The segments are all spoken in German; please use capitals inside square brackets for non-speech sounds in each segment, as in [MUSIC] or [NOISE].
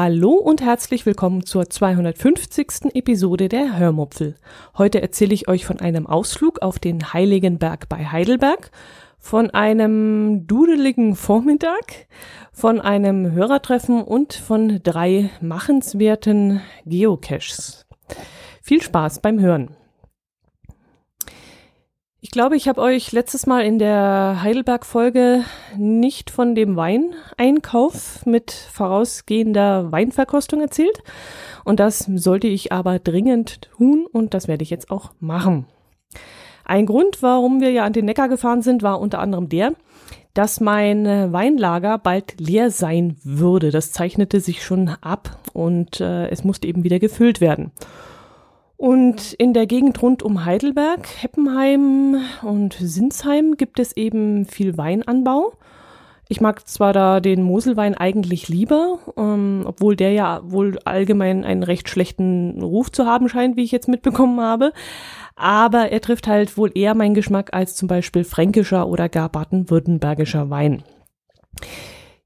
Hallo und herzlich willkommen zur 250. Episode der Hörmupfel. Heute erzähle ich euch von einem Ausflug auf den Heiligenberg bei Heidelberg, von einem dudeligen Vormittag, von einem Hörertreffen und von drei machenswerten Geocaches. Viel Spaß beim Hören. Ich glaube, ich habe euch letztes Mal in der Heidelberg-Folge nicht von dem Weineinkauf mit vorausgehender Weinverkostung erzählt. Und das sollte ich aber dringend tun und das werde ich jetzt auch machen. Ein Grund, warum wir ja an den Neckar gefahren sind, war unter anderem der, dass mein Weinlager bald leer sein würde. Das zeichnete sich schon ab und äh, es musste eben wieder gefüllt werden. Und in der Gegend rund um Heidelberg, Heppenheim und Sinsheim gibt es eben viel Weinanbau. Ich mag zwar da den Moselwein eigentlich lieber, ähm, obwohl der ja wohl allgemein einen recht schlechten Ruf zu haben scheint, wie ich jetzt mitbekommen habe. Aber er trifft halt wohl eher meinen Geschmack als zum Beispiel fränkischer oder gar baden-württembergischer Wein.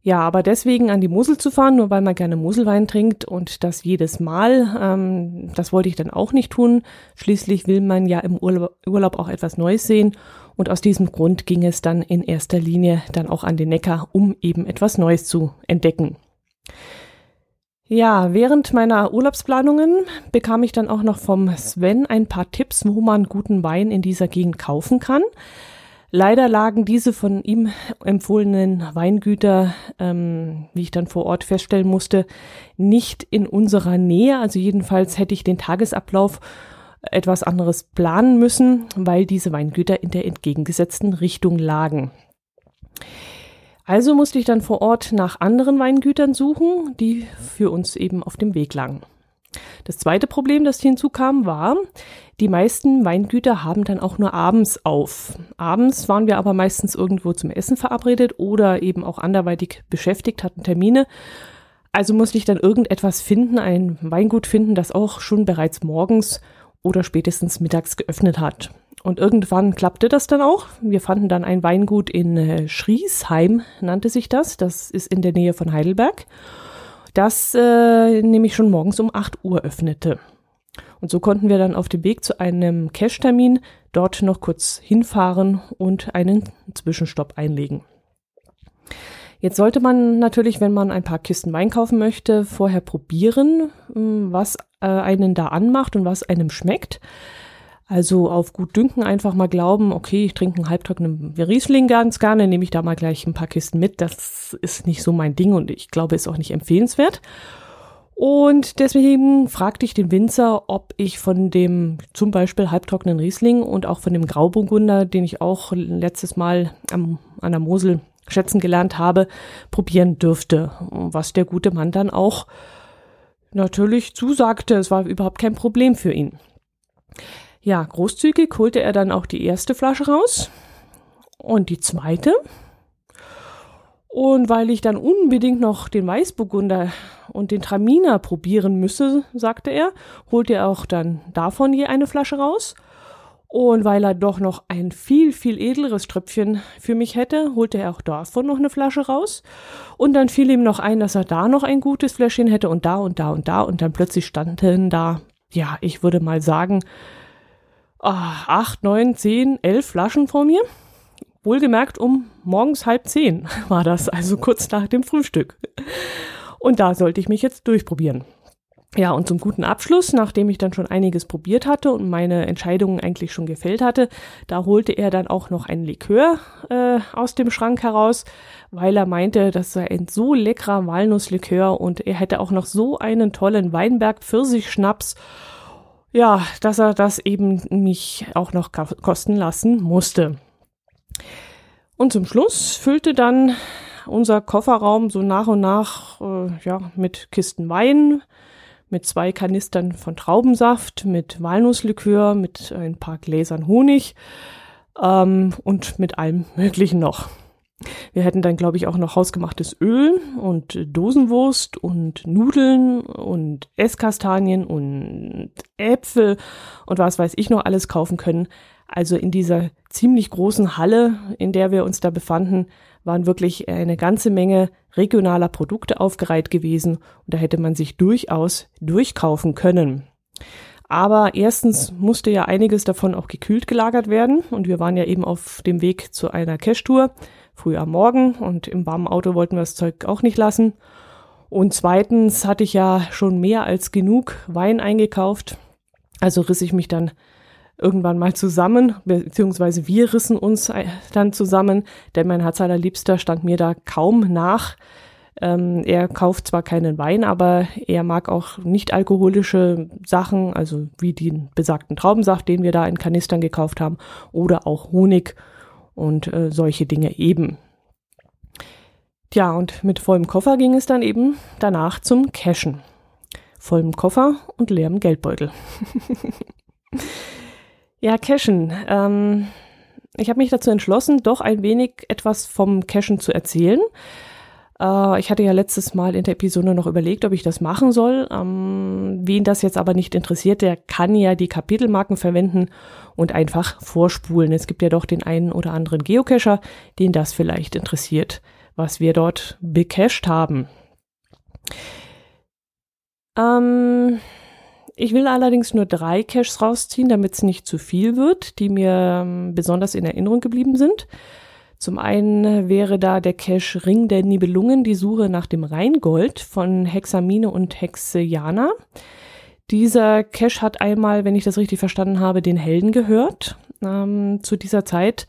Ja, aber deswegen an die Mosel zu fahren, nur weil man gerne Moselwein trinkt und das jedes Mal, ähm, das wollte ich dann auch nicht tun. Schließlich will man ja im Urlaub, Urlaub auch etwas Neues sehen und aus diesem Grund ging es dann in erster Linie dann auch an den Neckar, um eben etwas Neues zu entdecken. Ja, während meiner Urlaubsplanungen bekam ich dann auch noch vom Sven ein paar Tipps, wo man guten Wein in dieser Gegend kaufen kann. Leider lagen diese von ihm empfohlenen Weingüter, ähm, wie ich dann vor Ort feststellen musste, nicht in unserer Nähe. Also jedenfalls hätte ich den Tagesablauf etwas anderes planen müssen, weil diese Weingüter in der entgegengesetzten Richtung lagen. Also musste ich dann vor Ort nach anderen Weingütern suchen, die für uns eben auf dem Weg lagen. Das zweite Problem, das hinzukam, war, die meisten Weingüter haben dann auch nur abends auf. Abends waren wir aber meistens irgendwo zum Essen verabredet oder eben auch anderweitig beschäftigt, hatten Termine. Also musste ich dann irgendetwas finden, ein Weingut finden, das auch schon bereits morgens oder spätestens mittags geöffnet hat. Und irgendwann klappte das dann auch. Wir fanden dann ein Weingut in äh, Schriesheim, nannte sich das. Das ist in der Nähe von Heidelberg das äh, nämlich schon morgens um 8 Uhr öffnete. Und so konnten wir dann auf dem Weg zu einem Cash-Termin dort noch kurz hinfahren und einen Zwischenstopp einlegen. Jetzt sollte man natürlich, wenn man ein paar Kisten Wein kaufen möchte, vorher probieren, hm, was äh, einen da anmacht und was einem schmeckt. Also auf gut Dünken einfach mal glauben, okay, ich trinke einen halbtrockenen Riesling ganz gerne, nehme ich da mal gleich ein paar Kisten mit. Das ist nicht so mein Ding und ich glaube, ist auch nicht empfehlenswert. Und deswegen fragte ich den Winzer, ob ich von dem zum Beispiel halbtrockenen Riesling und auch von dem Grauburgunder, den ich auch letztes Mal am, an der Mosel schätzen gelernt habe, probieren dürfte. Was der gute Mann dann auch natürlich zusagte. Es war überhaupt kein Problem für ihn. Ja, großzügig holte er dann auch die erste Flasche raus und die zweite. Und weil ich dann unbedingt noch den Weißburgunder und den Traminer probieren müsse, sagte er, holte er auch dann davon je eine Flasche raus. Und weil er doch noch ein viel, viel edleres Tröpfchen für mich hätte, holte er auch davon noch eine Flasche raus. Und dann fiel ihm noch ein, dass er da noch ein gutes Fläschchen hätte und da und da und da. Und dann plötzlich standen da, ja, ich würde mal sagen, Ah, acht, neun, zehn, elf Flaschen vor mir. Wohlgemerkt um morgens halb zehn [LAUGHS] war das, also kurz nach dem Frühstück. Und da sollte ich mich jetzt durchprobieren. Ja, und zum guten Abschluss, nachdem ich dann schon einiges probiert hatte und meine Entscheidungen eigentlich schon gefällt hatte, da holte er dann auch noch ein Likör äh, aus dem Schrank heraus, weil er meinte, das sei ein so leckerer Walnusslikör und er hätte auch noch so einen tollen Weinberg Pfirsichschnaps schnaps ja, dass er das eben mich auch noch kosten lassen musste. Und zum Schluss füllte dann unser Kofferraum so nach und nach äh, ja, mit Kisten Wein, mit zwei Kanistern von Traubensaft, mit Walnusslikör, mit ein paar Gläsern Honig. ähm, und mit allem Möglichen noch. Wir hätten dann, glaube ich, auch noch hausgemachtes Öl und Dosenwurst und Nudeln und Esskastanien und Äpfel und was weiß ich noch alles kaufen können. Also in dieser ziemlich großen Halle, in der wir uns da befanden, waren wirklich eine ganze Menge regionaler Produkte aufgereiht gewesen und da hätte man sich durchaus durchkaufen können. Aber erstens musste ja einiges davon auch gekühlt gelagert werden und wir waren ja eben auf dem Weg zu einer Cash-Tour früh am Morgen und im warmen Auto wollten wir das Zeug auch nicht lassen. Und zweitens hatte ich ja schon mehr als genug Wein eingekauft. Also riss ich mich dann irgendwann mal zusammen, beziehungsweise wir rissen uns dann zusammen, denn mein Herz allerliebster stand mir da kaum nach. Ähm, er kauft zwar keinen Wein, aber er mag auch nicht alkoholische Sachen, also wie den besagten Traubensaft, den wir da in Kanistern gekauft haben, oder auch Honig und äh, solche Dinge eben. Tja, und mit vollem Koffer ging es dann eben danach zum Cashen. Vollem Koffer und leerem Geldbeutel. [LAUGHS] ja, Cashen. Ähm, ich habe mich dazu entschlossen, doch ein wenig etwas vom Cashen zu erzählen. Äh, ich hatte ja letztes Mal in der Episode noch überlegt, ob ich das machen soll. Ähm, wen das jetzt aber nicht interessiert, der kann ja die Kapitelmarken verwenden und einfach vorspulen. Es gibt ja doch den einen oder anderen Geocacher, den das vielleicht interessiert, was wir dort becached haben. Ähm, ich will allerdings nur drei Caches rausziehen, damit es nicht zu viel wird, die mir ähm, besonders in Erinnerung geblieben sind. Zum einen wäre da der Cache Ring der Nibelungen, die Suche nach dem Rheingold von Hexamine und Hexejana. Dieser Cache hat einmal, wenn ich das richtig verstanden habe, den Helden gehört. Ähm, zu dieser Zeit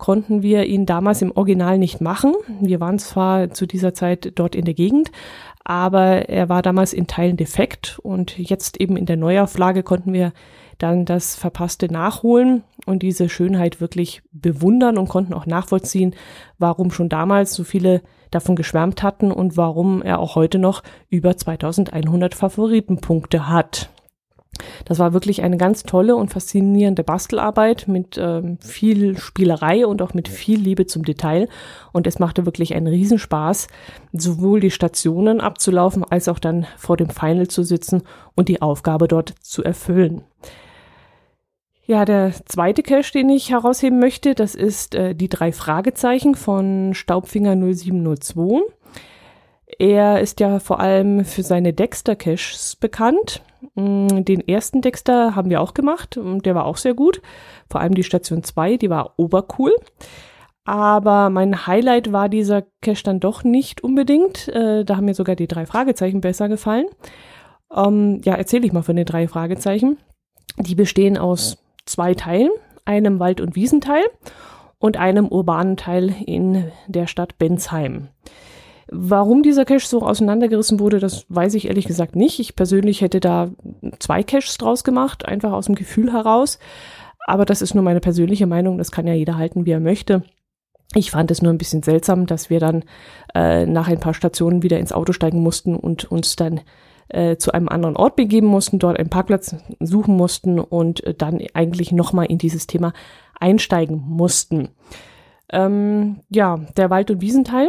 konnten wir ihn damals im Original nicht machen. Wir waren zwar zu dieser Zeit dort in der Gegend, aber er war damals in Teilen defekt und jetzt eben in der Neuauflage konnten wir dann das Verpasste nachholen und diese Schönheit wirklich bewundern und konnten auch nachvollziehen, warum schon damals so viele davon geschwärmt hatten und warum er auch heute noch über 2100 Favoritenpunkte hat. Das war wirklich eine ganz tolle und faszinierende Bastelarbeit mit ähm, viel Spielerei und auch mit viel Liebe zum Detail. Und es machte wirklich einen Riesenspaß, sowohl die Stationen abzulaufen, als auch dann vor dem Final zu sitzen und die Aufgabe dort zu erfüllen. Ja, der zweite Cache, den ich herausheben möchte, das ist äh, die drei Fragezeichen von Staubfinger 0702. Er ist ja vor allem für seine Dexter-Caches bekannt. Mm, den ersten Dexter haben wir auch gemacht und der war auch sehr gut. Vor allem die Station 2, die war obercool. Aber mein Highlight war dieser Cache dann doch nicht unbedingt. Äh, da haben mir sogar die drei Fragezeichen besser gefallen. Ähm, ja, erzähle ich mal von den drei Fragezeichen. Die bestehen aus zwei Teilen, einem Wald- und Wiesenteil und einem urbanen Teil in der Stadt Bensheim. Warum dieser Cache so auseinandergerissen wurde, das weiß ich ehrlich gesagt nicht. Ich persönlich hätte da zwei Caches draus gemacht, einfach aus dem Gefühl heraus. Aber das ist nur meine persönliche Meinung, das kann ja jeder halten, wie er möchte. Ich fand es nur ein bisschen seltsam, dass wir dann äh, nach ein paar Stationen wieder ins Auto steigen mussten und uns dann äh, zu einem anderen Ort begeben mussten, dort einen Parkplatz suchen mussten und äh, dann eigentlich nochmal in dieses Thema einsteigen mussten. Ähm, ja, der Wald- und Wiesenteil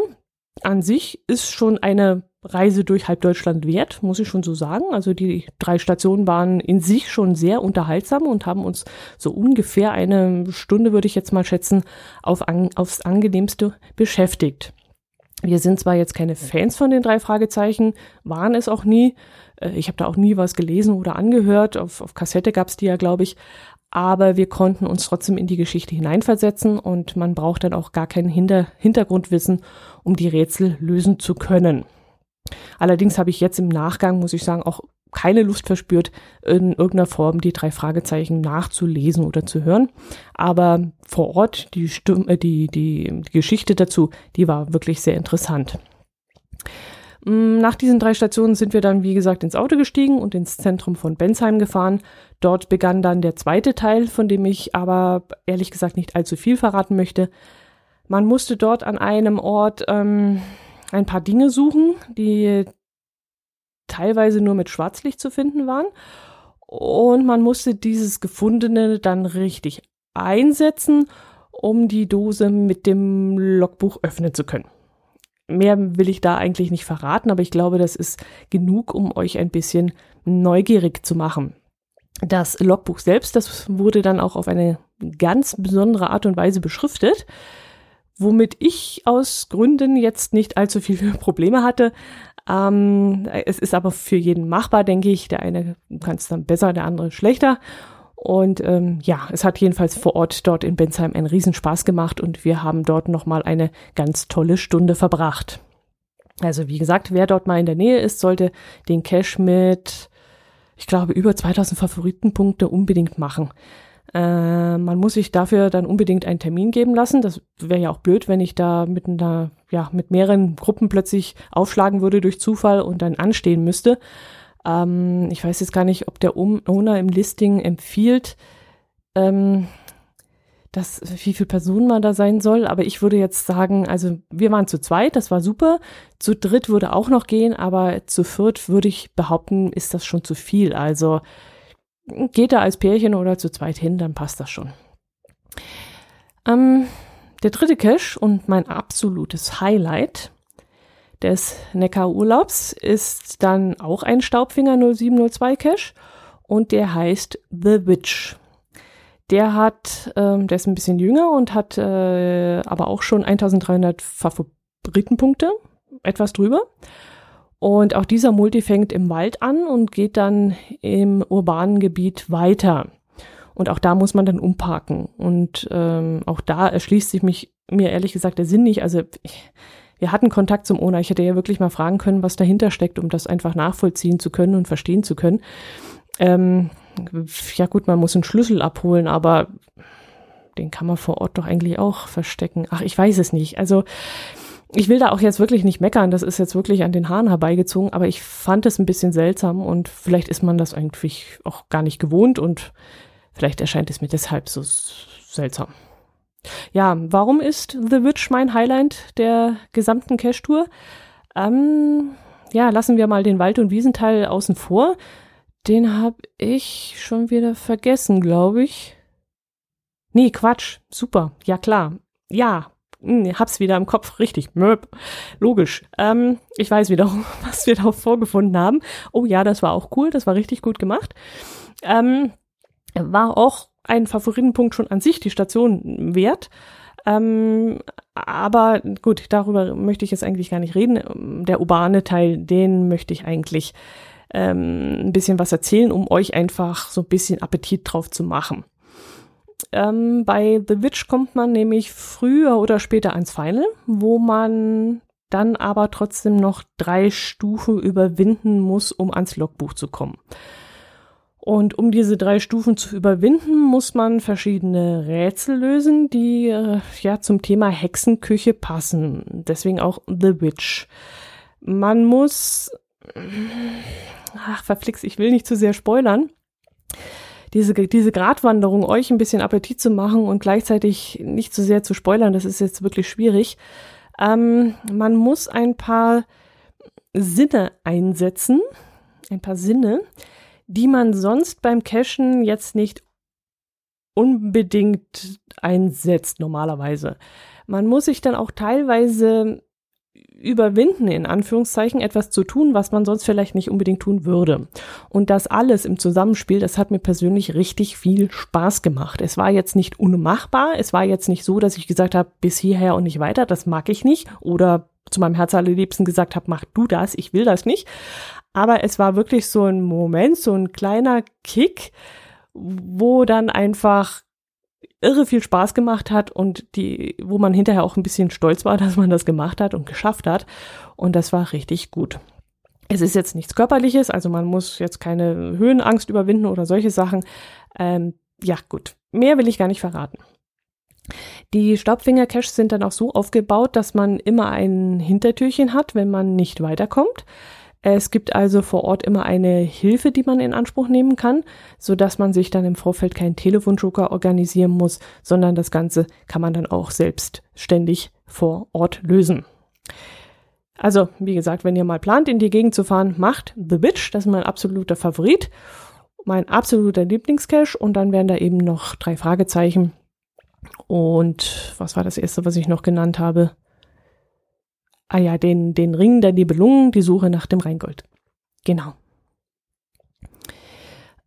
an sich ist schon eine Reise durch halb Deutschland wert, muss ich schon so sagen. Also die drei Stationen waren in sich schon sehr unterhaltsam und haben uns so ungefähr eine Stunde, würde ich jetzt mal schätzen, auf an, aufs angenehmste beschäftigt. Wir sind zwar jetzt keine Fans von den drei Fragezeichen, waren es auch nie. Äh, ich habe da auch nie was gelesen oder angehört. Auf, auf Kassette gab es die ja, glaube ich. Aber wir konnten uns trotzdem in die Geschichte hineinversetzen und man braucht dann auch gar kein Hinter Hintergrundwissen, um die Rätsel lösen zu können. Allerdings habe ich jetzt im Nachgang, muss ich sagen, auch keine Lust verspürt, in irgendeiner Form die drei Fragezeichen nachzulesen oder zu hören. Aber vor Ort, die, Stimme, äh, die, die, die Geschichte dazu, die war wirklich sehr interessant. Mm, nach diesen drei Stationen sind wir dann, wie gesagt, ins Auto gestiegen und ins Zentrum von Bensheim gefahren. Dort begann dann der zweite Teil, von dem ich aber ehrlich gesagt nicht allzu viel verraten möchte. Man musste dort an einem Ort ähm, ein paar Dinge suchen, die teilweise nur mit Schwarzlicht zu finden waren. Und man musste dieses Gefundene dann richtig einsetzen, um die Dose mit dem Logbuch öffnen zu können. Mehr will ich da eigentlich nicht verraten, aber ich glaube, das ist genug, um euch ein bisschen neugierig zu machen. Das Logbuch selbst, das wurde dann auch auf eine ganz besondere Art und Weise beschriftet, womit ich aus Gründen jetzt nicht allzu viele [LAUGHS] Probleme hatte. Ähm, es ist aber für jeden machbar, denke ich. Der eine kann es dann besser, der andere schlechter. Und ähm, ja, es hat jedenfalls vor Ort dort in Bensheim einen Riesenspaß gemacht und wir haben dort nochmal eine ganz tolle Stunde verbracht. Also wie gesagt, wer dort mal in der Nähe ist, sollte den Cache mit, ich glaube, über 2000 Favoritenpunkte unbedingt machen. Äh, man muss sich dafür dann unbedingt einen Termin geben lassen. Das wäre ja auch blöd, wenn ich da mit einer, ja, mit mehreren Gruppen plötzlich aufschlagen würde durch Zufall und dann anstehen müsste. Ähm, ich weiß jetzt gar nicht, ob der Owner im Listing empfiehlt, ähm, dass, wie viele Personen man da sein soll. Aber ich würde jetzt sagen, also wir waren zu zweit, das war super. Zu dritt würde auch noch gehen, aber zu viert würde ich behaupten, ist das schon zu viel. Also geht da als Pärchen oder zu zweit hin, dann passt das schon. Ähm, der dritte Cache und mein absolutes Highlight des Neckar-Urlaubs ist dann auch ein Staubfinger 0702 Cache und der heißt The Witch. Der hat, ähm, der ist ein bisschen jünger und hat äh, aber auch schon 1300 Favoritenpunkte, etwas drüber. Und auch dieser Multi fängt im Wald an und geht dann im urbanen Gebiet weiter. Und auch da muss man dann umparken. Und ähm, auch da erschließt sich mich mir ehrlich gesagt der Sinn nicht. Also ich, wir hatten Kontakt zum Owner. Ich hätte ja wirklich mal fragen können, was dahinter steckt, um das einfach nachvollziehen zu können und verstehen zu können. Ähm, ja gut, man muss einen Schlüssel abholen, aber den kann man vor Ort doch eigentlich auch verstecken. Ach, ich weiß es nicht. Also ich will da auch jetzt wirklich nicht meckern, das ist jetzt wirklich an den Haaren herbeigezogen, aber ich fand es ein bisschen seltsam und vielleicht ist man das eigentlich auch gar nicht gewohnt und vielleicht erscheint es mir deshalb so seltsam. Ja, warum ist The Witch mein Highlight der gesamten Cache-Tour? Ähm, ja, lassen wir mal den Wald- und Wiesenteil außen vor. Den habe ich schon wieder vergessen, glaube ich. Nee, Quatsch. Super. Ja, klar. Ja, hm, hab's wieder im Kopf. Richtig. Möp. Logisch. Ähm, ich weiß wieder, [LAUGHS] was wir da vorgefunden haben. Oh ja, das war auch cool. Das war richtig gut gemacht. Ähm, war auch ein Favoritenpunkt schon an sich, die Station wert. Ähm, aber gut, darüber möchte ich jetzt eigentlich gar nicht reden. Der urbane Teil, den möchte ich eigentlich ähm, ein bisschen was erzählen, um euch einfach so ein bisschen Appetit drauf zu machen. Ähm, bei The Witch kommt man nämlich früher oder später ans Final, wo man dann aber trotzdem noch drei Stufen überwinden muss, um ans Logbuch zu kommen. Und um diese drei Stufen zu überwinden, muss man verschiedene Rätsel lösen, die äh, ja zum Thema Hexenküche passen. Deswegen auch The Witch. Man muss, ach verflixt, ich will nicht zu sehr spoilern. Diese, diese Gratwanderung euch ein bisschen Appetit zu machen und gleichzeitig nicht zu sehr zu spoilern, das ist jetzt wirklich schwierig. Ähm, man muss ein paar Sinne einsetzen, ein paar Sinne, die man sonst beim Cashen jetzt nicht unbedingt einsetzt normalerweise. Man muss sich dann auch teilweise überwinden, in Anführungszeichen, etwas zu tun, was man sonst vielleicht nicht unbedingt tun würde. Und das alles im Zusammenspiel, das hat mir persönlich richtig viel Spaß gemacht. Es war jetzt nicht unmachbar, es war jetzt nicht so, dass ich gesagt habe, bis hierher und nicht weiter, das mag ich nicht. Oder zu meinem Herz allerliebsten gesagt habe, mach du das, ich will das nicht. Aber es war wirklich so ein Moment, so ein kleiner Kick, wo dann einfach irre viel Spaß gemacht hat und die, wo man hinterher auch ein bisschen stolz war, [LAUGHS] dass man das gemacht hat und geschafft hat. Und das war richtig gut. Es ist jetzt nichts Körperliches, also man muss jetzt keine Höhenangst überwinden oder solche Sachen. Ähm, ja, gut. Mehr will ich gar nicht verraten. Die Staubfinger-Caches sind dann auch so aufgebaut, dass man immer ein Hintertürchen hat, wenn man nicht weiterkommt. Es gibt also vor Ort immer eine Hilfe, die man in Anspruch nehmen kann, so dass man sich dann im Vorfeld keinen Telefonjoker organisieren muss, sondern das Ganze kann man dann auch selbstständig vor Ort lösen. Also, wie gesagt, wenn ihr mal plant, in die Gegend zu fahren, macht The Witch, das ist mein absoluter Favorit, mein absoluter Lieblingscache und dann wären da eben noch drei Fragezeichen Und was war das erste, was ich noch genannt habe? Ah ja, den, den Ring der Nibelungen, die Suche nach dem Rheingold. Genau.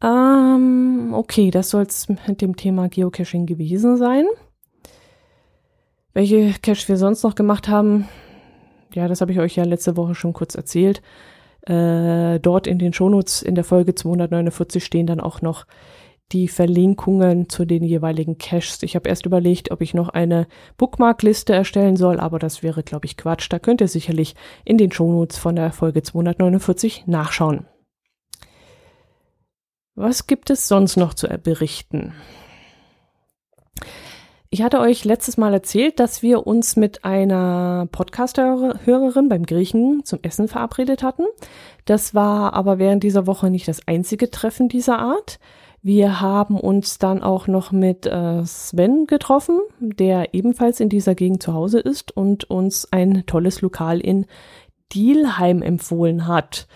Ähm, okay, das soll es mit dem Thema Geocaching gewesen sein. Welche Cache wir sonst noch gemacht haben, ja, das habe ich euch ja letzte Woche schon kurz erzählt. Äh, dort in den Shownotes in der Folge 249 stehen dann auch noch die Verlinkungen zu den jeweiligen Caches. Ich habe erst überlegt, ob ich noch eine Bookmark-Liste erstellen soll, aber das wäre, glaube ich, Quatsch. Da könnt ihr sicherlich in den Shownotes von der Folge 249 nachschauen. Was gibt es sonst noch zu berichten? Ich hatte euch letztes Mal erzählt, dass wir uns mit einer Podcast-Hörerin beim Griechen zum Essen verabredet hatten. Das war aber während dieser Woche nicht das einzige Treffen dieser Art. Wir haben uns dann auch noch mit äh, Sven getroffen, der ebenfalls in dieser Gegend zu Hause ist und uns ein tolles Lokal in Dielheim empfohlen hat.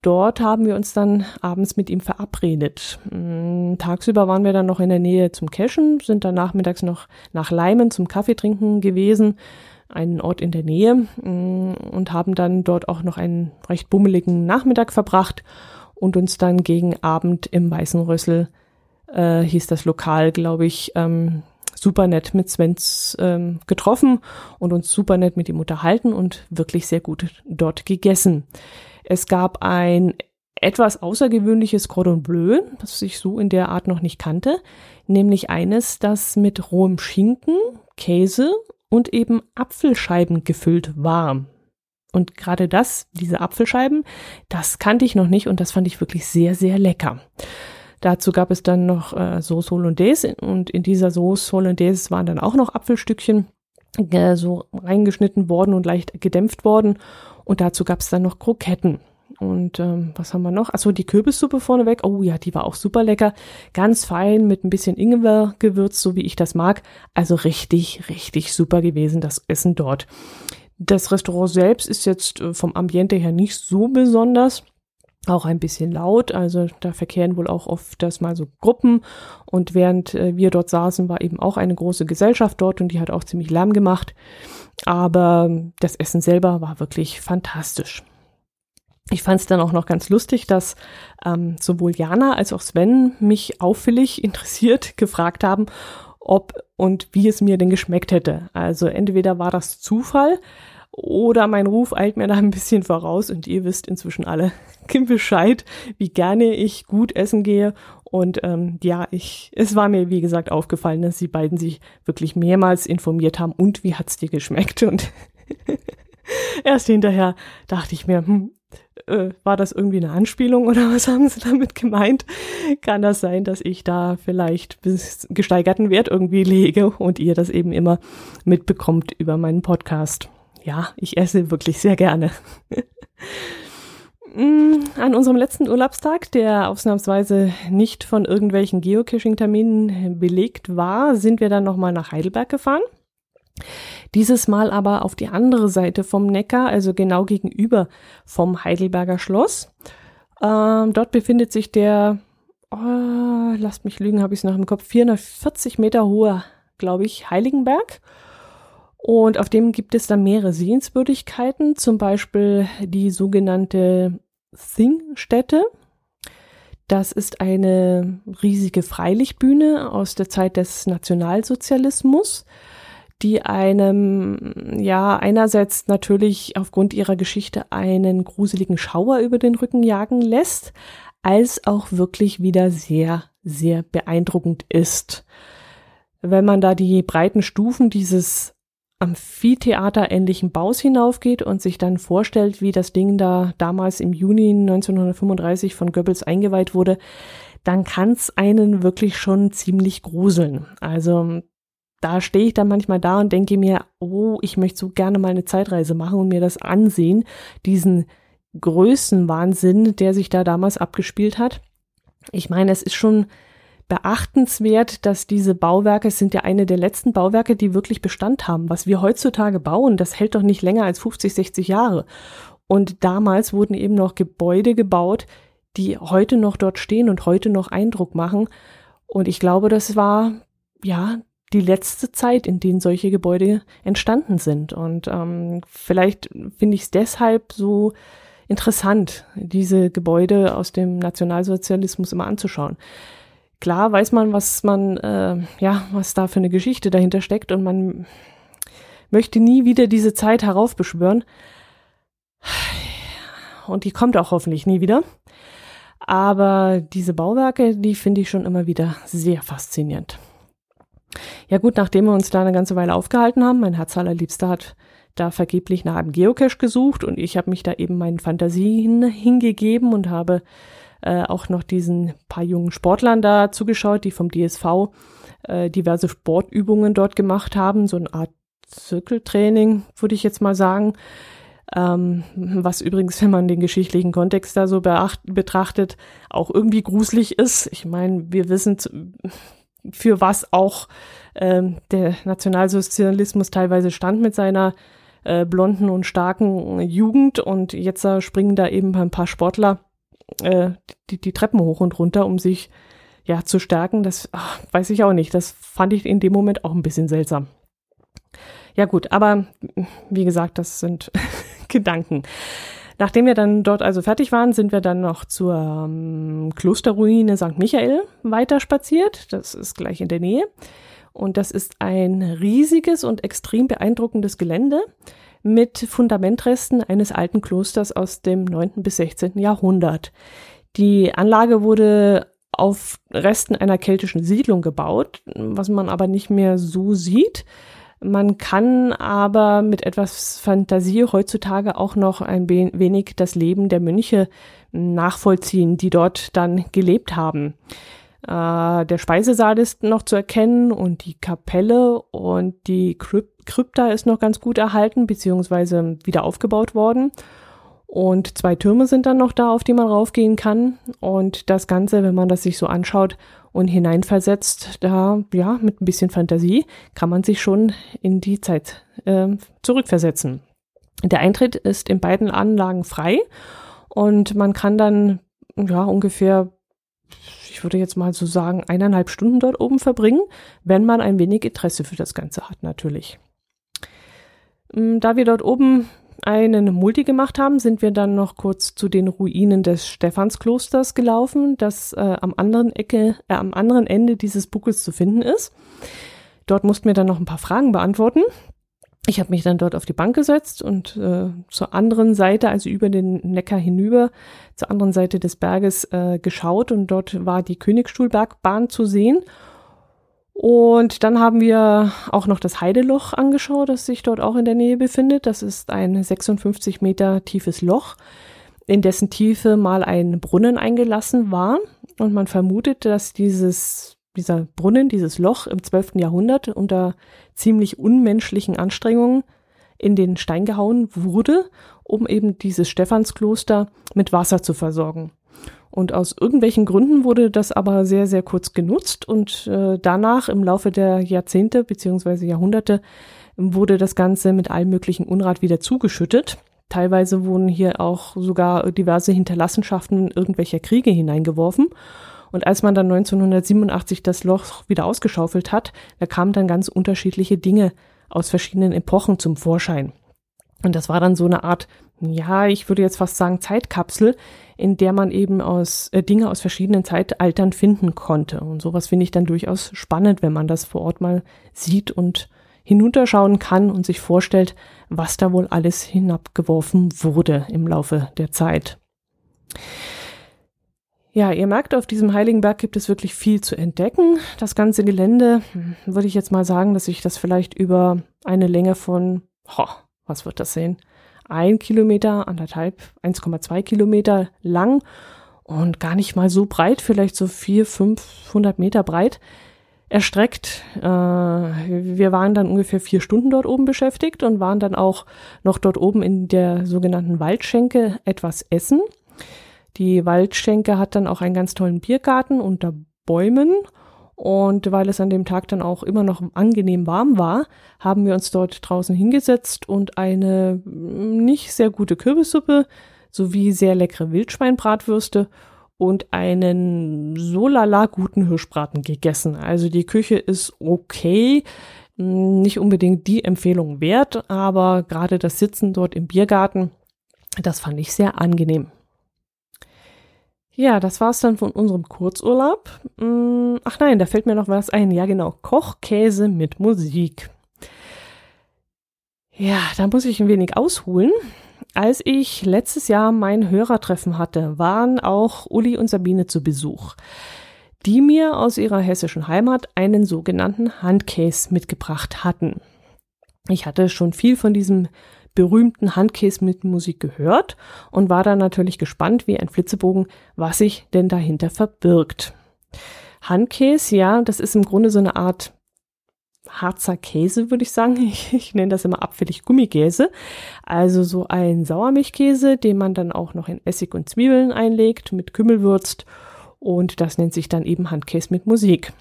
Dort haben wir uns dann abends mit ihm verabredet. Mm, tagsüber waren wir dann noch in der Nähe zum Cashen, sind dann nachmittags noch nach Leimen zum Kaffeetrinken gewesen, einen Ort in der Nähe, mm, und haben dann dort auch noch einen recht bummeligen Nachmittag verbracht und uns dann gegen Abend im Weißen Rössel, äh, hieß das Lokal, glaube ich, ähm, super nett mit Svens ähm, getroffen und uns super nett mit ihm unterhalten und wirklich sehr gut dort gegessen. Es gab ein etwas außergewöhnliches Cordon Bleu, das ich so in der Art noch nicht kannte, nämlich eines, das mit rohem Schinken, Käse und eben Apfelscheiben gefüllt war. Und gerade das, diese Apfelscheiben, das kannte ich noch nicht und das fand ich wirklich sehr, sehr lecker. Dazu gab es dann noch äh, Sauce Hollandaise und in dieser Sauce Hollandaise waren dann auch noch Apfelstückchen äh, so reingeschnitten worden und leicht gedämpft worden und dazu gab es dann noch Kroketten. Und ähm, was haben wir noch? Achso, die Kürbissuppe vorneweg. Oh ja, die war auch super lecker. Ganz fein mit ein bisschen Ingwergewürz, so wie ich das mag. Also richtig, richtig super gewesen, das Essen dort. Das Restaurant selbst ist jetzt äh, vom Ambiente her nicht so besonders. Auch ein bisschen laut, also da verkehren wohl auch oft das mal so Gruppen. Und während äh, wir dort saßen, war eben auch eine große Gesellschaft dort und die hat auch ziemlich Lärm gemacht. Aber das Essen selber war wirklich fantastisch. Ich fand es dann auch noch ganz lustig, dass ähm, sowohl Jana als auch Sven mich auffällig [LAUGHS] interessiert gefragt haben, ob und wie es mir denn geschmeckt hätte. Also entweder war das Zufall oder mein Ruf eilt mir da ein bisschen voraus und ihr wisst inzwischen alle [LAUGHS] Bescheid, wie gerne ich gut essen gehe. Und ähm, ja, ich, es war mir wie gesagt aufgefallen, dass sie beiden sich wirklich mehrmals informiert haben und wie hat's dir geschmeckt? Und [LAUGHS] erst hinterher dachte ich mir, hm, äh, war das irgendwie eine Anspielung oder [LAUGHS] was haben sie damit gemeint? Kann das sein, dass ich da vielleicht gesteigerten Wert irgendwie lege und ihr das eben immer mitbekommt über meinen Podcast? ja, ich esse wirklich sehr gerne. [LAUGHS] Mm, an unserem letzten Urlaubstag, der ausnahmsweise nicht von irgendwelchen Geocaching-Terminen belegt war, sind wir dann nochmal nach Heidelberg gefahren. Dieses Mal aber auf die andere Seite vom Neckar, also genau gegenüber vom Heidelberger Schloss. Ähm, dort befindet sich der, oh, lasst mich lügen, habe ich es noch im Kopf, 440 Meter hohe, glaube ich, Heiligenberg. Und auf dem gibt es dann mehrere Sehenswürdigkeiten, zum Beispiel die sogenannte Thing-Stätte. Das ist eine riesige Freilichtbühne aus der Zeit des Nationalsozialismus, die einem, ja, einerseits natürlich aufgrund ihrer Geschichte einen gruseligen Schauer über den Rücken jagen lässt, als auch wirklich wieder sehr, sehr beeindruckend ist. Wenn man da die breiten Stufen dieses Amphitheater-ähnlichen Baus hinaufgeht und sich dann vorstellt, wie das Ding da damals im Juni 1935 von Goebbels eingeweiht wurde, dann kann es einen wirklich schon ziemlich gruseln. Also da stehe ich dann manchmal da und denke mir, oh, ich möchte so gerne mal eine Zeitreise machen und mir das ansehen, diesen Größenwahnsinn, der sich da damals abgespielt hat. Ich meine, es ist schon beachtenswert, dass diese Bauwerke sind ja eine der letzten Bauwerke, die wirklich Bestand haben. Was wir heutzutage bauen, das hält doch nicht länger als 50, 60 Jahre. Und damals wurden eben noch Gebäude gebaut, die heute noch dort stehen und heute noch Eindruck machen. Und ich glaube, das war, ja, die letzte Zeit, in denen solche Gebäude entstanden sind. Und ähm, vielleicht finde ich es deshalb so interessant, diese Gebäude aus dem Nationalsozialismus immer anzuschauen. Klar weiß man, was man, äh, ja, was da für eine Geschichte dahinter steckt und man möchte nie wieder diese Zeit heraufbeschwören. Und die kommt auch hoffentlich nie wieder. Aber diese Bauwerke, die finde ich schon immer wieder sehr faszinierend. Ja gut, nachdem wir uns da eine ganze Weile aufgehalten haben, mein Herz allerliebster hat da vergeblich nach einem Geocache gesucht und ich habe mich da eben meinen Fantasien hingegeben und habe äh, auch noch diesen paar jungen Sportlern da zugeschaut, die vom DSV äh, diverse Sportübungen dort gemacht haben, so eine Art Zirkeltraining, würde ich jetzt mal sagen. Ähm, was übrigens, wenn man den geschichtlichen Kontext da so beacht, betrachtet, auch irgendwie gruselig ist. Ich meine, wir wissen, für was auch ähm, der Nationalsozialismus teilweise stand mit seiner äh, blonden und starken Jugend und jetzt äh, springen da eben ein paar Sportler äh, die, die Treppen hoch und runter, um sich ja zu stärken. Das ach, weiß ich auch nicht. Das fand ich in dem Moment auch ein bisschen seltsam. Ja gut, aber wie gesagt, das sind [LAUGHS] Gedanken. Nachdem wir dann dort also fertig waren, sind wir dann noch zur ähm, Klosterruine St. Michael weiter spaziert. Das ist gleich in der Nähe. Und das ist ein riesiges und extrem beeindruckendes Gelände mit Fundamentresten eines alten Klosters aus dem 9. bis 16. Jahrhundert. Die Anlage wurde auf Resten einer keltischen Siedlung gebaut, was man aber nicht mehr so sieht. Man kann aber mit etwas Fantasie heutzutage auch noch ein wenig das Leben der Mönche nachvollziehen, die dort dann gelebt haben. Äh, der Speisesaal ist noch zu erkennen und die Kapelle und die Krypta ist noch ganz gut erhalten, beziehungsweise wieder aufgebaut worden. Und zwei Türme sind dann noch da, auf die man raufgehen kann. Und das Ganze, wenn man das sich so anschaut und hineinversetzt, da, ja, mit ein bisschen Fantasie, kann man sich schon in die Zeit äh, zurückversetzen. Der Eintritt ist in beiden Anlagen frei und man kann dann, ja, ungefähr, ich würde jetzt mal so sagen, eineinhalb Stunden dort oben verbringen, wenn man ein wenig Interesse für das Ganze hat, natürlich. Mm, da wir dort oben einen Multi gemacht haben, sind wir dann noch kurz zu den Ruinen des Stephansklosters gelaufen, das äh, am anderen Ecke, äh, am anderen Ende dieses Buckels zu finden ist. Dort mussten wir dann noch ein paar Fragen beantworten. Ich habe mich dann dort auf die Bank gesetzt und äh, zur anderen Seite, also über den Neckar hinüber, zur anderen Seite des Berges äh, geschaut und dort war die Königsstuhlbergbahn zu sehen und dann haben wir auch noch das Heideloch angeschaut, das sich dort auch in der Nähe befindet. Das ist ein 56 Meter tiefes Loch, in dessen Tiefe mal ein Brunnen eingelassen war. Und man vermutet, dass dieses, dieser Brunnen, dieses Loch im 12. Jahrhundert unter ziemlich unmenschlichen Anstrengungen in den Stein gehauen wurde, um eben dieses Stephanskloster mit Wasser zu versorgen. Und aus irgendwelchen Gründen wurde das aber sehr, sehr kurz genutzt und äh, danach im Laufe der Jahrzehnte beziehungsweise Jahrhunderte wurde das Ganze mit allem möglichen Unrat wieder zugeschüttet. Teilweise wurden hier auch sogar diverse Hinterlassenschaften irgendwelcher Kriege hineingeworfen. Und als man dann 1987 das Loch wieder ausgeschaufelt hat, da kamen dann ganz unterschiedliche Dinge aus verschiedenen Epochen zum Vorschein. Und das war dann so eine Art, ja, ich würde jetzt fast sagen Zeitkapsel, in der man eben aus äh, Dinge aus verschiedenen Zeitaltern finden konnte. Und sowas finde ich dann durchaus spannend, wenn man das vor Ort mal sieht und hinunterschauen kann und sich vorstellt, was da wohl alles hinabgeworfen wurde im Laufe der Zeit. Ja, ihr merkt, auf diesem Heiligenberg gibt es wirklich viel zu entdecken. Das ganze Gelände, hm, würde ich jetzt mal sagen, dass ich das vielleicht über eine Länge von, ho, was wird das sehen? ein Kilometer, anderthalb, 1,2 Kilometer lang und gar nicht mal so breit, vielleicht so vier, 500 Meter breit erstreckt. Äh, wir waren dann ungefähr vier Stunden dort oben beschäftigt und waren dann auch noch dort oben in der sogenannten Waldschenke etwas essen. Die Waldschenke hat dann auch einen ganz tollen Biergarten unter Bäumen und weil es an dem Tag dann auch immer noch angenehm warm war, haben wir uns dort draußen hingesetzt und eine nicht sehr gute Kürbissuppe sowie sehr leckere Wildschweinbratwürste und einen so lala guten Hirschbraten gegessen. Also die Küche ist okay, nicht unbedingt die Empfehlung wert, aber gerade das Sitzen dort im Biergarten, das fand ich sehr angenehm. Ja, das war's dann von unserem Kurzurlaub. Hm, ach nein, da fällt mir noch was ein. Ja, genau. Kochkäse mit Musik. Ja, da muss ich ein wenig ausholen. Als ich letztes Jahr mein Hörertreffen hatte, waren auch Uli und Sabine zu Besuch, die mir aus ihrer hessischen Heimat einen sogenannten Handcase mitgebracht hatten. Ich hatte schon viel von diesem berühmten Handcase mit Musik gehört und war dann natürlich gespannt wie ein Flitzebogen, was sich denn dahinter verbirgt. Handcase, ja, das ist im Grunde so eine Art Harzer Käse, würde ich sagen. [LAUGHS] Ich, ich nenne das immer abfällig Gummikäse. Also so ein Sauermilchkäse, den man dann auch noch in Essig und Zwiebeln einlegt, mit Kümmel würzt. Und das nennt sich dann eben Handkäse mit Musik.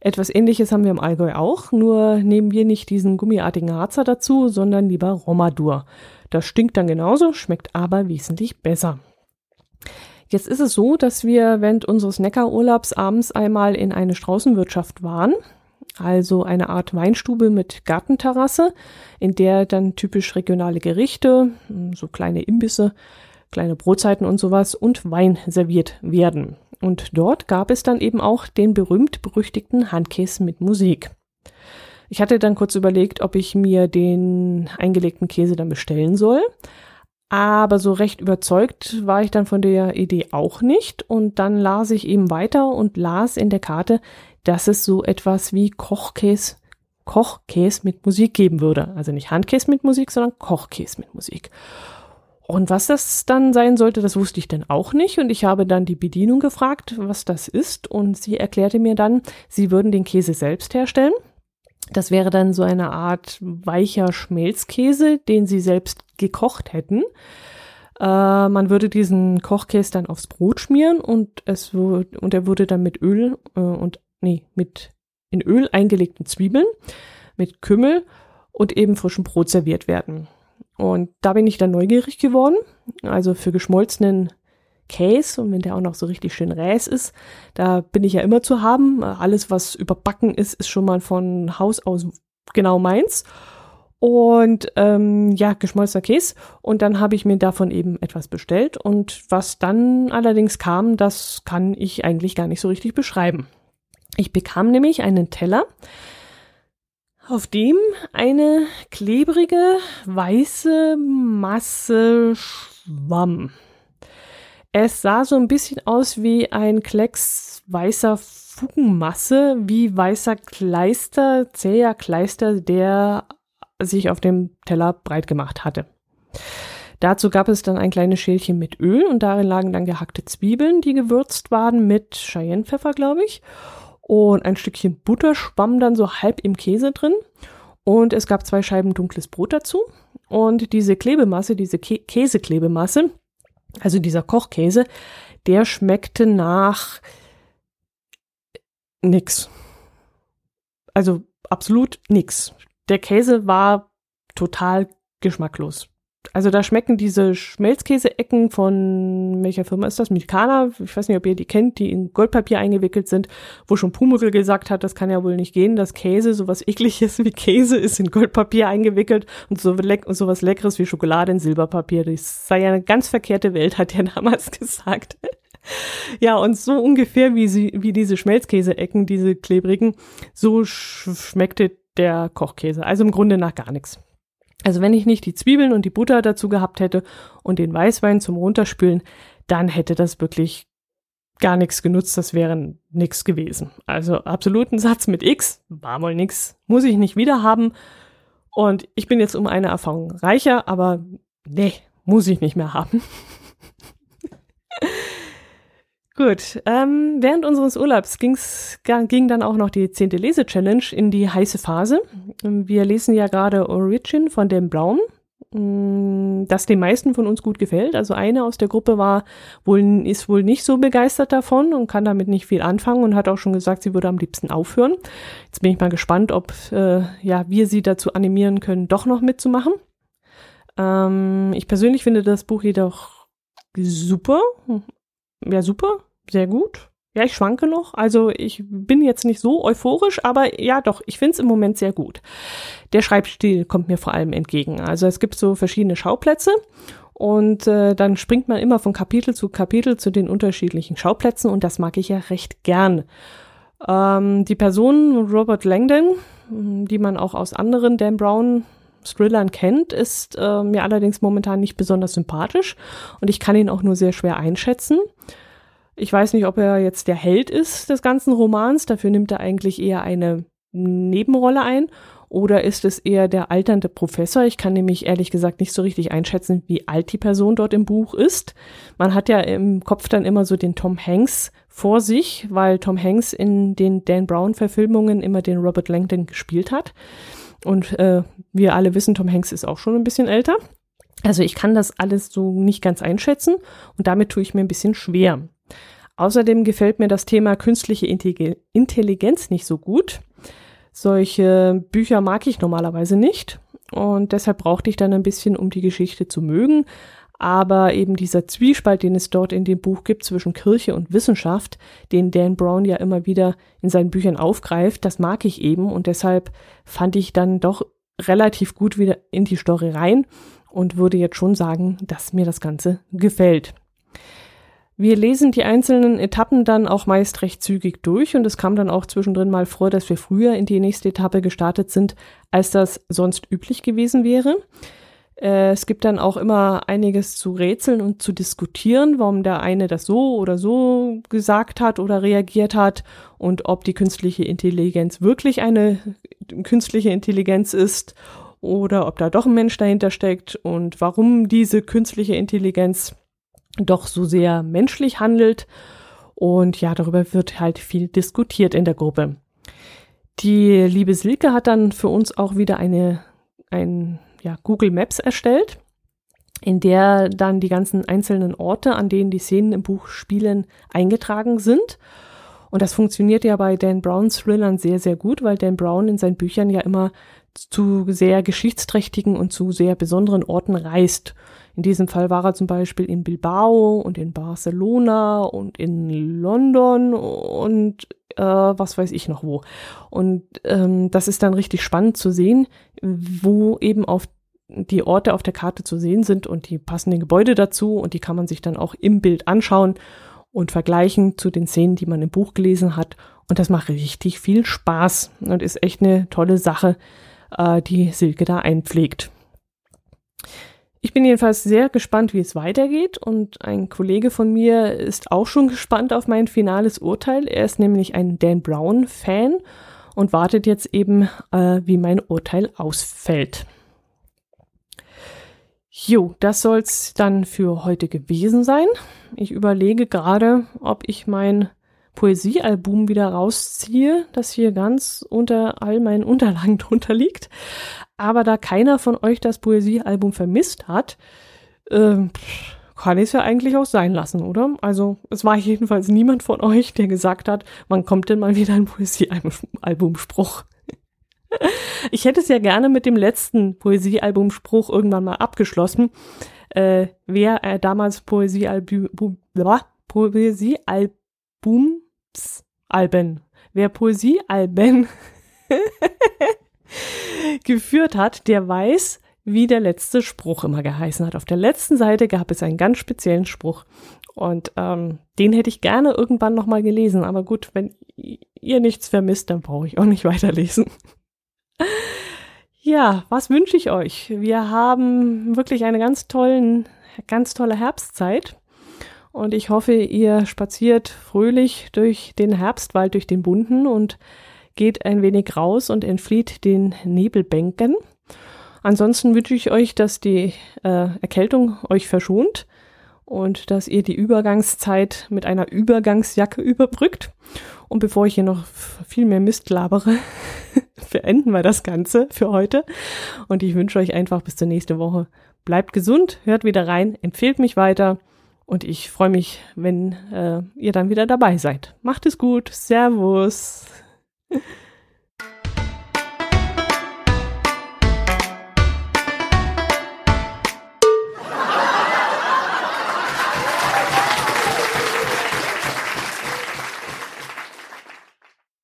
Etwas ähnliches haben wir im Allgäu auch, nur nehmen wir nicht diesen gummiartigen Harzer dazu, sondern lieber Romadur. Das stinkt dann genauso, schmeckt aber wesentlich besser. Jetzt ist es so, dass wir während unseres Neckarurlaubs abends einmal in eine Straußenwirtschaft waren also eine Art Weinstube mit Gartenterrasse, in der dann typisch regionale Gerichte, so kleine Imbisse, kleine Brotzeiten und sowas und Wein serviert werden. Und dort gab es dann eben auch den berühmt-berüchtigten Handkäse mit Musik. Ich hatte dann kurz überlegt, ob ich mir den eingelegten Käse dann bestellen soll. Aber so recht überzeugt war ich dann von der Idee auch nicht. Und dann las ich eben weiter und las in der Karte, dass es so etwas wie Kochkäse, Kochkäse mit Musik geben würde. Also nicht Handkäse mit Musik, sondern Kochkäse mit Musik. Und was das dann sein sollte, das wusste ich dann auch nicht. Und ich habe dann die Bedienung gefragt, was das ist. Und sie erklärte mir dann, sie würden den Käse selbst herstellen. Das wäre dann so eine Art weicher Schmelzkäse, den sie selbst gekocht hätten. Äh, man würde diesen Kochkäse dann aufs Brot schmieren und es und er würde dann mit Öl äh, und nee, mit in Öl eingelegten Zwiebeln, mit Kümmel und eben frischem Brot serviert werden. Und da bin ich dann neugierig geworden. Also für geschmolzenen Käse und wenn der auch noch so richtig schön räs ist, da bin ich ja immer zu haben. Alles, was überbacken ist, ist schon mal von Haus aus genau meins. Und ähm, ja, geschmolzener Käse. Und dann habe ich mir davon eben etwas bestellt. Und was dann allerdings kam, das kann ich eigentlich gar nicht so richtig beschreiben. Ich bekam nämlich einen Teller, auf dem eine klebrige weiße Masse schwamm. Es sah so ein bisschen aus wie ein Klecks weißer Fugenmasse, wie weißer Kleister, zäher Kleister, der sich auf dem Teller breit gemacht hatte. Dazu gab es dann ein kleines Schälchen mit Öl und darin lagen dann gehackte Zwiebeln, die gewürzt waren mit Cheyennepfeffer, glaube ich und ein Stückchen Butter schwamm dann so halb im Käse drin. Und es gab zwei Scheiben dunkles Brot dazu. Und diese Klebemasse, diese Kä Käseklebemasse, also dieser Kochkäse, der schmeckte nach nix. Also absolut nix. Der Käse war total geschmacklos also da schmecken diese Schmelzkäse-Ecken von, welcher Firma ist das? Milkana, ich weiß nicht, ob ihr die kennt, die in Goldpapier eingewickelt sind, wo schon Pumuckl gesagt hat, das kann ja wohl nicht gehen, dass Käse, sowas ekliges wie Käse ist in Goldpapier eingewickelt und so leck sowas leckeres wie Schokolade in Silberpapier. Das sei ja eine ganz verkehrte Welt, hat er [LAUGHS] damals gesagt. ja, und so ungefähr wie sie, wie diese Schmelzkäse-Ecken, diese klebrigen, so schmeckte der Kochkäse. Also im Grunde nach gar nichts. Also wenn ich nicht die Zwiebeln und die Butter dazu gehabt hätte und den Weißwein zum Runterspülen, dann hätte das wirklich gar nichts genutzt, das wäre nichts gewesen. Also absoluten Satz mit X, war wohl nix, muss ich nicht wieder haben. Und ich bin jetzt um eine Erfahrung reicher, aber nee, muss ich nicht mehr haben. [LAUGHS] Gut, ähm, während unseres Urlaubs ging's, ging dann auch noch die zehnte Lese-Challenge in die heiße Phase. Wir lesen ja gerade Origin von Dan Brown, mm, das den meisten von uns gut gefällt. Also eine aus der Gruppe war wohl, ist wohl nicht so begeistert davon und kann damit nicht viel anfangen und hat auch schon gesagt, sie würde am liebsten aufhören. Jetzt bin ich mal gespannt, ob äh, ja, wir sie dazu animieren können, doch noch mitzumachen. Ähm, ich persönlich finde das Buch jedoch super ja super, sehr gut. Ja, ich schwanke noch. Also ich bin jetzt nicht so euphorisch, aber ja doch, ich finde es im Moment sehr gut. Der Schreibstil kommt mir vor allem entgegen. Also es gibt so verschiedene Schauplätze und äh, dann springt man immer von Kapitel zu Kapitel zu den unterschiedlichen Schauplätzen und das mag ich ja recht gern. Ähm, die Person Robert Langdon, die man auch aus anderen Dan Brown Thrillern kennt, ist äh, mir allerdings momentan nicht besonders sympathisch und ich kann ihn auch nur sehr schwer einschätzen. Ich weiß nicht, ob er jetzt der Held ist des ganzen Romans, dafür nimmt er eigentlich eher eine Nebenrolle ein. Oder ist es eher der alternde Professor? Ich kann nämlich ehrlich gesagt nicht so richtig einschätzen, wie alt die Person dort im Buch ist. Man hat ja im Kopf dann immer so den Tom Hanks vor sich, weil Tom Hanks in den Dan Brown-Verfilmungen immer den Robert Langdon gespielt hat. Und äh, wir alle wissen, Tom Hanks ist auch schon ein bisschen älter. Also ich kann das alles so nicht ganz einschätzen und damit tue ich mir ein bisschen schwer. Außerdem gefällt mir das Thema künstliche Intelligenz nicht so gut. Solche Bücher mag ich normalerweise nicht und deshalb brauchte ich dann ein bisschen, um die Geschichte zu mögen. Aber eben dieser Zwiespalt, den es dort in dem Buch gibt zwischen Kirche und Wissenschaft, den Dan Brown ja immer wieder in seinen Büchern aufgreift, das mag ich eben und deshalb fand ich dann doch relativ gut wieder in die Story rein und würde jetzt schon sagen, dass mir das Ganze gefällt. Wir lesen die einzelnen Etappen dann auch meist recht zügig durch und es kam dann auch zwischendrin mal vor, dass wir früher in die nächste Etappe gestartet sind, als das sonst üblich gewesen wäre. Äh, es gibt dann auch immer einiges zu rätseln und zu diskutieren, warum der eine das so oder so gesagt hat oder reagiert hat und ob die künstliche Intelligenz wirklich eine künstliche Intelligenz ist oder ob da doch ein Mensch dahinter steckt und warum diese künstliche Intelligenz doch so sehr menschlich handelt. Und ja, darüber wird halt viel diskutiert in der Gruppe. Die liebe Silke hat dann für uns auch wieder eine, ein ja, Google Maps erstellt, in der dann die ganzen einzelnen Orte, an denen die Szenen im Buch spielen, eingetragen sind. Und das funktioniert ja bei Dan Browns Thrillern sehr, sehr gut, weil Dan Brown in seinen Büchern ja immer zu sehr geschichtsträchtigen und zu sehr besonderen Orten reist. In diesem Fall war er zum Beispiel in Bilbao und in Barcelona und in London und äh, was weiß ich noch wo. Und ähm, das ist dann richtig spannend zu sehen, wo eben auf die Orte auf der Karte zu sehen sind und die passenden Gebäude dazu und die kann man sich dann auch im Bild anschauen und vergleichen zu den Szenen, die man im Buch gelesen hat. Und das macht richtig viel Spaß und ist echt eine tolle Sache, äh, die Silke da einpflegt. Ich bin jedenfalls sehr gespannt, wie es weitergeht und ein Kollege von mir ist auch schon gespannt auf mein finales Urteil. Er ist nämlich ein Dan Brown Fan und wartet jetzt eben, äh, wie mein Urteil ausfällt. Jo, das soll's dann für heute gewesen sein. Ich überlege gerade, ob ich mein Poesiealbum wieder rausziehe, das hier ganz unter all meinen Unterlagen [LAUGHS] drunter liegt. Aber da keiner von euch das Poesiealbum vermisst hat, äh, kann ich es ja eigentlich auch sein lassen, oder? Also es war jedenfalls niemand von euch, der gesagt hat, wann kommt denn mal wieder ein Poesiealbumspruch. [LAUGHS] ich hätte es ja gerne mit dem letzten Poesiealbumspruch irgendwann mal abgeschlossen. Äh, wer äh, damals Poesiealbum, Poesiealbums, Alben, wer Poesiealben [LAUGHS] geführt hat, der weiß, wie der letzte Spruch immer geheißen hat. Auf der letzten Seite gab es einen ganz speziellen Spruch und ähm, den hätte ich gerne irgendwann nochmal gelesen. Aber gut, wenn ihr nichts vermisst, dann brauche ich auch nicht weiterlesen. ja, was wünsche ich euch? Wir haben wirklich eine ganz tollen, ganz tolle Herbstzeit. Und ich hoffe, ihr spaziert fröhlich durch den Herbstwald, durch den bunten und geht ein wenig raus und entflieht den Nebelbänken. Ansonsten wünsche ich euch, dass die äh, Erkältung euch verschont und dass ihr die Übergangszeit mit einer Übergangsjacke überbrückt. Und bevor ich hier noch viel mehr Mist labere, [LAUGHS] beenden wir das Ganze für heute. Und ich wünsche euch einfach bis zur nächsten Woche. Bleibt gesund, hört wieder rein, empfehlt mich weiter. Und ich freue mich, wenn äh, ihr dann wieder dabei seid. Macht es gut. Servus. [LAUGHS]